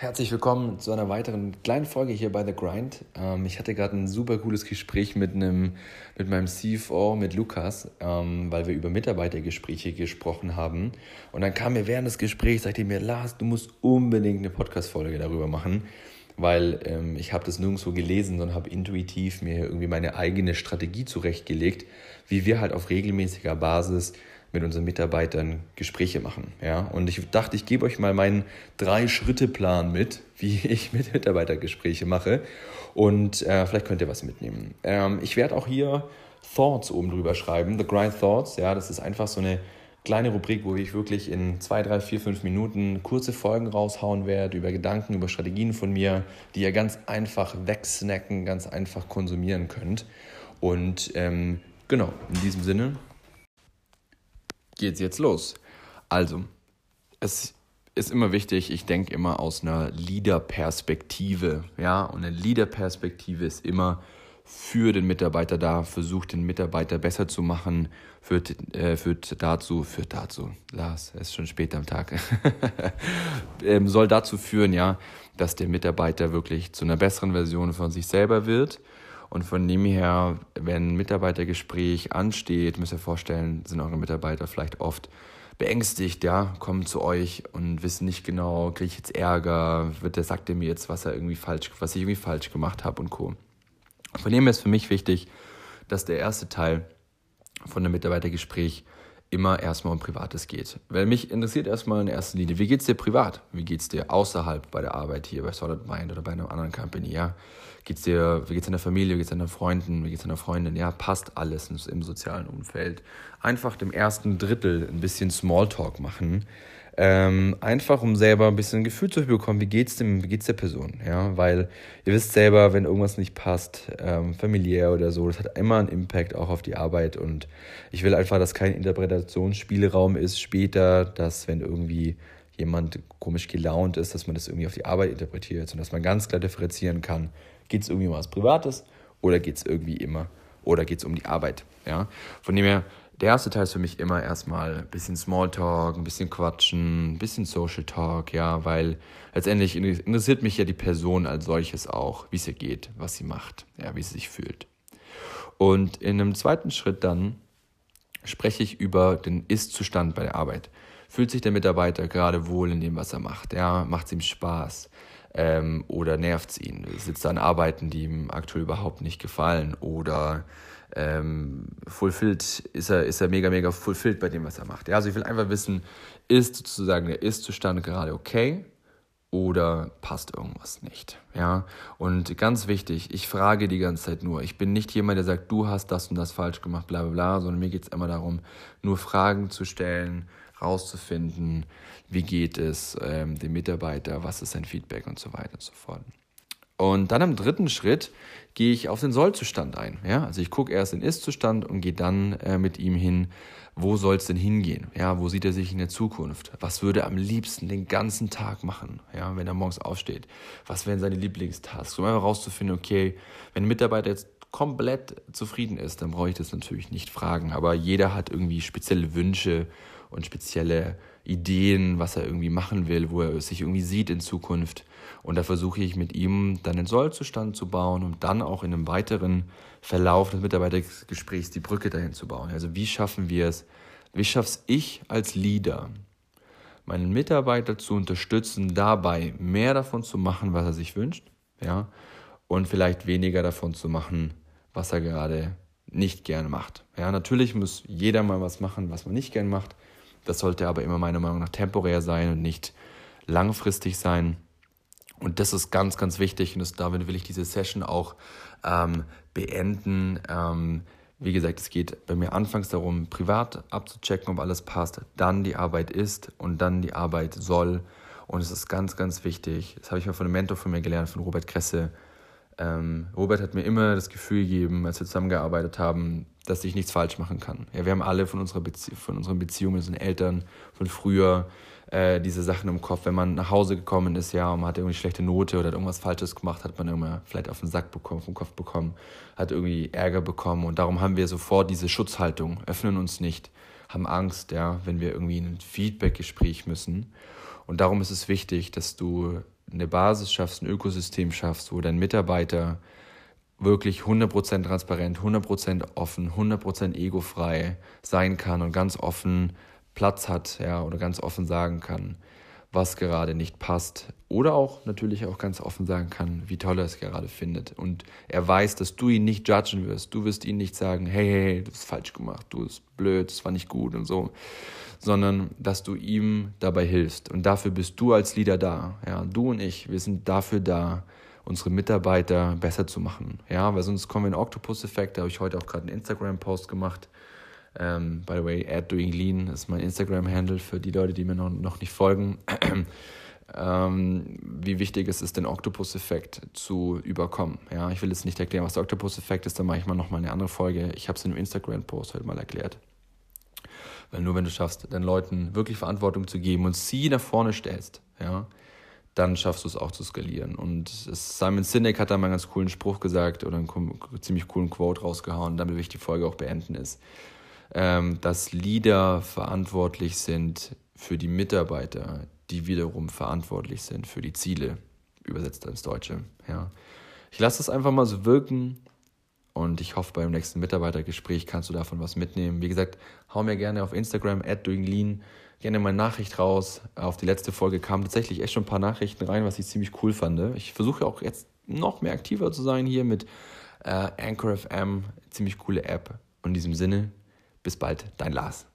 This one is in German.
Herzlich willkommen zu einer weiteren kleinen Folge hier bei The Grind. Ähm, ich hatte gerade ein super cooles Gespräch mit, einem, mit meinem CFO, mit Lukas, ähm, weil wir über Mitarbeitergespräche gesprochen haben. Und dann kam mir während des Gesprächs, sagte mir, Lars, du musst unbedingt eine Podcast-Folge darüber machen, weil ähm, ich habe das nirgendwo gelesen, sondern habe intuitiv mir irgendwie meine eigene Strategie zurechtgelegt, wie wir halt auf regelmäßiger Basis mit unseren Mitarbeitern Gespräche machen. Ja? Und ich dachte, ich gebe euch mal meinen Drei-Schritte-Plan mit, wie ich mit Mitarbeitergespräche mache. Und äh, vielleicht könnt ihr was mitnehmen. Ähm, ich werde auch hier Thoughts oben drüber schreiben, The Grind Thoughts. Ja, das ist einfach so eine kleine Rubrik, wo ich wirklich in zwei, drei, vier, fünf Minuten kurze Folgen raushauen werde über Gedanken, über Strategien von mir, die ihr ganz einfach wegsnacken, ganz einfach konsumieren könnt. Und ähm, genau, in diesem Sinne geht's jetzt los. Also, es ist immer wichtig, ich denke immer aus einer Leader-Perspektive. Ja, und eine Leader-Perspektive ist immer für den Mitarbeiter da, versucht den Mitarbeiter besser zu machen, führt, äh, führt dazu, führt dazu, Lars, es ist schon spät am Tag, ähm, soll dazu führen, ja, dass der Mitarbeiter wirklich zu einer besseren Version von sich selber wird und von dem her, wenn ein Mitarbeitergespräch ansteht, müsst ihr vorstellen, sind eure Mitarbeiter vielleicht oft beängstigt, ja, kommen zu euch und wissen nicht genau, kriege ich jetzt Ärger, wird der sagt er mir jetzt, was er irgendwie falsch, was ich irgendwie falsch gemacht habe und Co. Von dem her ist für mich wichtig, dass der erste Teil von einem Mitarbeitergespräch immer erstmal um Privates geht. Weil mich interessiert erstmal in erster Linie, wie geht es dir privat? Wie geht es dir außerhalb bei der Arbeit hier bei Solid Mind oder bei einer anderen Company? Ja? Geht's dir, wie geht es deiner Familie, wie geht es deinen Freunden, wie geht es deiner Freundin? Ja, passt alles im sozialen Umfeld. Einfach dem ersten Drittel ein bisschen Smalltalk machen ähm, einfach um selber ein bisschen ein Gefühl zu bekommen, wie geht's dem, wie geht's der Person, ja, weil ihr wisst selber, wenn irgendwas nicht passt, ähm, familiär oder so, das hat immer einen Impact auch auf die Arbeit. Und ich will einfach, dass kein Interpretationsspielraum ist später, dass wenn irgendwie jemand komisch gelaunt ist, dass man das irgendwie auf die Arbeit interpretiert, sondern dass man ganz klar differenzieren kann, geht es irgendwie um was Privates oder geht es irgendwie immer oder geht es um die Arbeit, ja, von dem her der erste Teil ist für mich immer erstmal ein bisschen Smalltalk, ein bisschen Quatschen, ein bisschen Social Talk, ja, weil letztendlich interessiert mich ja die Person als solches auch, wie es ihr geht, was sie macht, ja, wie sie sich fühlt. Und in einem zweiten Schritt dann spreche ich über den Ist-Zustand bei der Arbeit. Fühlt sich der Mitarbeiter gerade wohl in dem, was er macht? Ja, macht es ihm Spaß? Ähm, oder nervt es ihn? Sitzt er an Arbeiten, die ihm aktuell überhaupt nicht gefallen? Oder ähm, fulfilled, ist er, ist er mega, mega fulfilled bei dem, was er macht. Ja, also ich will einfach wissen, ist sozusagen der Ist-Zustand gerade okay oder passt irgendwas nicht? Ja, und ganz wichtig, ich frage die ganze Zeit nur. Ich bin nicht jemand, der sagt, du hast das und das falsch gemacht, bla bla bla, sondern mir geht es immer darum, nur Fragen zu stellen, rauszufinden, wie geht es ähm, dem Mitarbeiter, was ist sein Feedback und so weiter und so fort. Und dann im dritten Schritt gehe ich auf den Sollzustand ein. Ja? Also ich gucke erst den Ist-Zustand und gehe dann äh, mit ihm hin, wo soll es denn hingehen? Ja, wo sieht er sich in der Zukunft? Was würde er am liebsten den ganzen Tag machen, ja, wenn er morgens aufsteht? Was wären seine Lieblingstasks? Um einfach rauszufinden, okay, wenn ein Mitarbeiter jetzt komplett zufrieden ist, dann brauche ich das natürlich nicht fragen. Aber jeder hat irgendwie spezielle Wünsche und spezielle Ideen, was er irgendwie machen will, wo er sich irgendwie sieht in Zukunft. Und da versuche ich mit ihm dann einen Sollzustand zu bauen, um dann auch in einem weiteren Verlauf des Mitarbeitergesprächs die Brücke dahin zu bauen. Also wie schaffen wir es, wie schaff's ich als Leader, meinen Mitarbeiter zu unterstützen, dabei mehr davon zu machen, was er sich wünscht, ja, und vielleicht weniger davon zu machen, was er gerade nicht gern macht. Ja, natürlich muss jeder mal was machen, was man nicht gern macht. Das sollte aber immer meiner Meinung nach temporär sein und nicht langfristig sein. Und das ist ganz, ganz wichtig und das, damit will ich diese Session auch ähm, beenden. Ähm, wie gesagt, es geht bei mir anfangs darum, privat abzuchecken, ob alles passt, dann die Arbeit ist und dann die Arbeit soll. Und es ist ganz, ganz wichtig. Das habe ich mal von einem Mentor von mir gelernt, von Robert Kresse. Ähm, Robert hat mir immer das Gefühl gegeben, als wir zusammengearbeitet haben, dass ich nichts falsch machen kann. Ja, wir haben alle von, unserer Bezie von unseren Beziehungen mit unseren Eltern von früher äh, diese Sachen im Kopf. Wenn man nach Hause gekommen ist, ja, und man hat irgendwie schlechte Note oder hat irgendwas Falsches gemacht, hat man immer vielleicht auf den Sack bekommen, vom Kopf bekommen, hat irgendwie Ärger bekommen. Und darum haben wir sofort diese Schutzhaltung, öffnen uns nicht, haben Angst, ja, wenn wir irgendwie in ein Feedback-Gespräch müssen. Und darum ist es wichtig, dass du eine Basis schaffst, ein Ökosystem schaffst, wo dein Mitarbeiter wirklich 100% transparent, 100% offen, 100% egofrei sein kann und ganz offen Platz hat, ja, oder ganz offen sagen kann, was gerade nicht passt. Oder auch natürlich auch ganz offen sagen kann, wie toll er es gerade findet. Und er weiß, dass du ihn nicht judgen wirst. Du wirst ihn nicht sagen, hey, hey, hey, du hast falsch gemacht, du bist blöd, das war nicht gut und so. Sondern dass du ihm dabei hilfst. Und dafür bist du als Leader da. Ja, du und ich, wir sind dafür da, unsere Mitarbeiter besser zu machen. Ja, weil sonst kommen wir in den Octopus-Effekt. Da habe ich heute auch gerade einen Instagram-Post gemacht. Um, by the way, at doing lean ist mein Instagram-Handle für die Leute, die mir noch, noch nicht folgen. um, wie wichtig es ist, den Octopus-Effekt zu überkommen. Ja, ich will jetzt nicht erklären, was der Octopus-Effekt ist, dann mache ich mal nochmal eine andere Folge. Ich habe es in einem Instagram-Post heute mal erklärt. Weil nur wenn du schaffst, den Leuten wirklich Verantwortung zu geben und sie nach vorne stellst, ja, dann schaffst du es auch zu skalieren. Und Simon Sinek hat da mal einen ganz coolen Spruch gesagt oder einen ziemlich coolen Quote rausgehauen, damit will ich die Folge auch beenden, ist, ähm, dass Leader verantwortlich sind für die Mitarbeiter, die wiederum verantwortlich sind für die Ziele, übersetzt ins Deutsche. Ja. Ich lasse das einfach mal so wirken und ich hoffe, beim nächsten Mitarbeitergespräch kannst du davon was mitnehmen. Wie gesagt, hau mir gerne auf Instagram at doinglean gerne mal Nachricht raus. Auf die letzte Folge kamen tatsächlich echt schon ein paar Nachrichten rein, was ich ziemlich cool fand. Ich versuche auch jetzt noch mehr aktiver zu sein hier mit äh, Anchor FM, ziemlich coole App. In diesem Sinne, bis bald, dein Lars.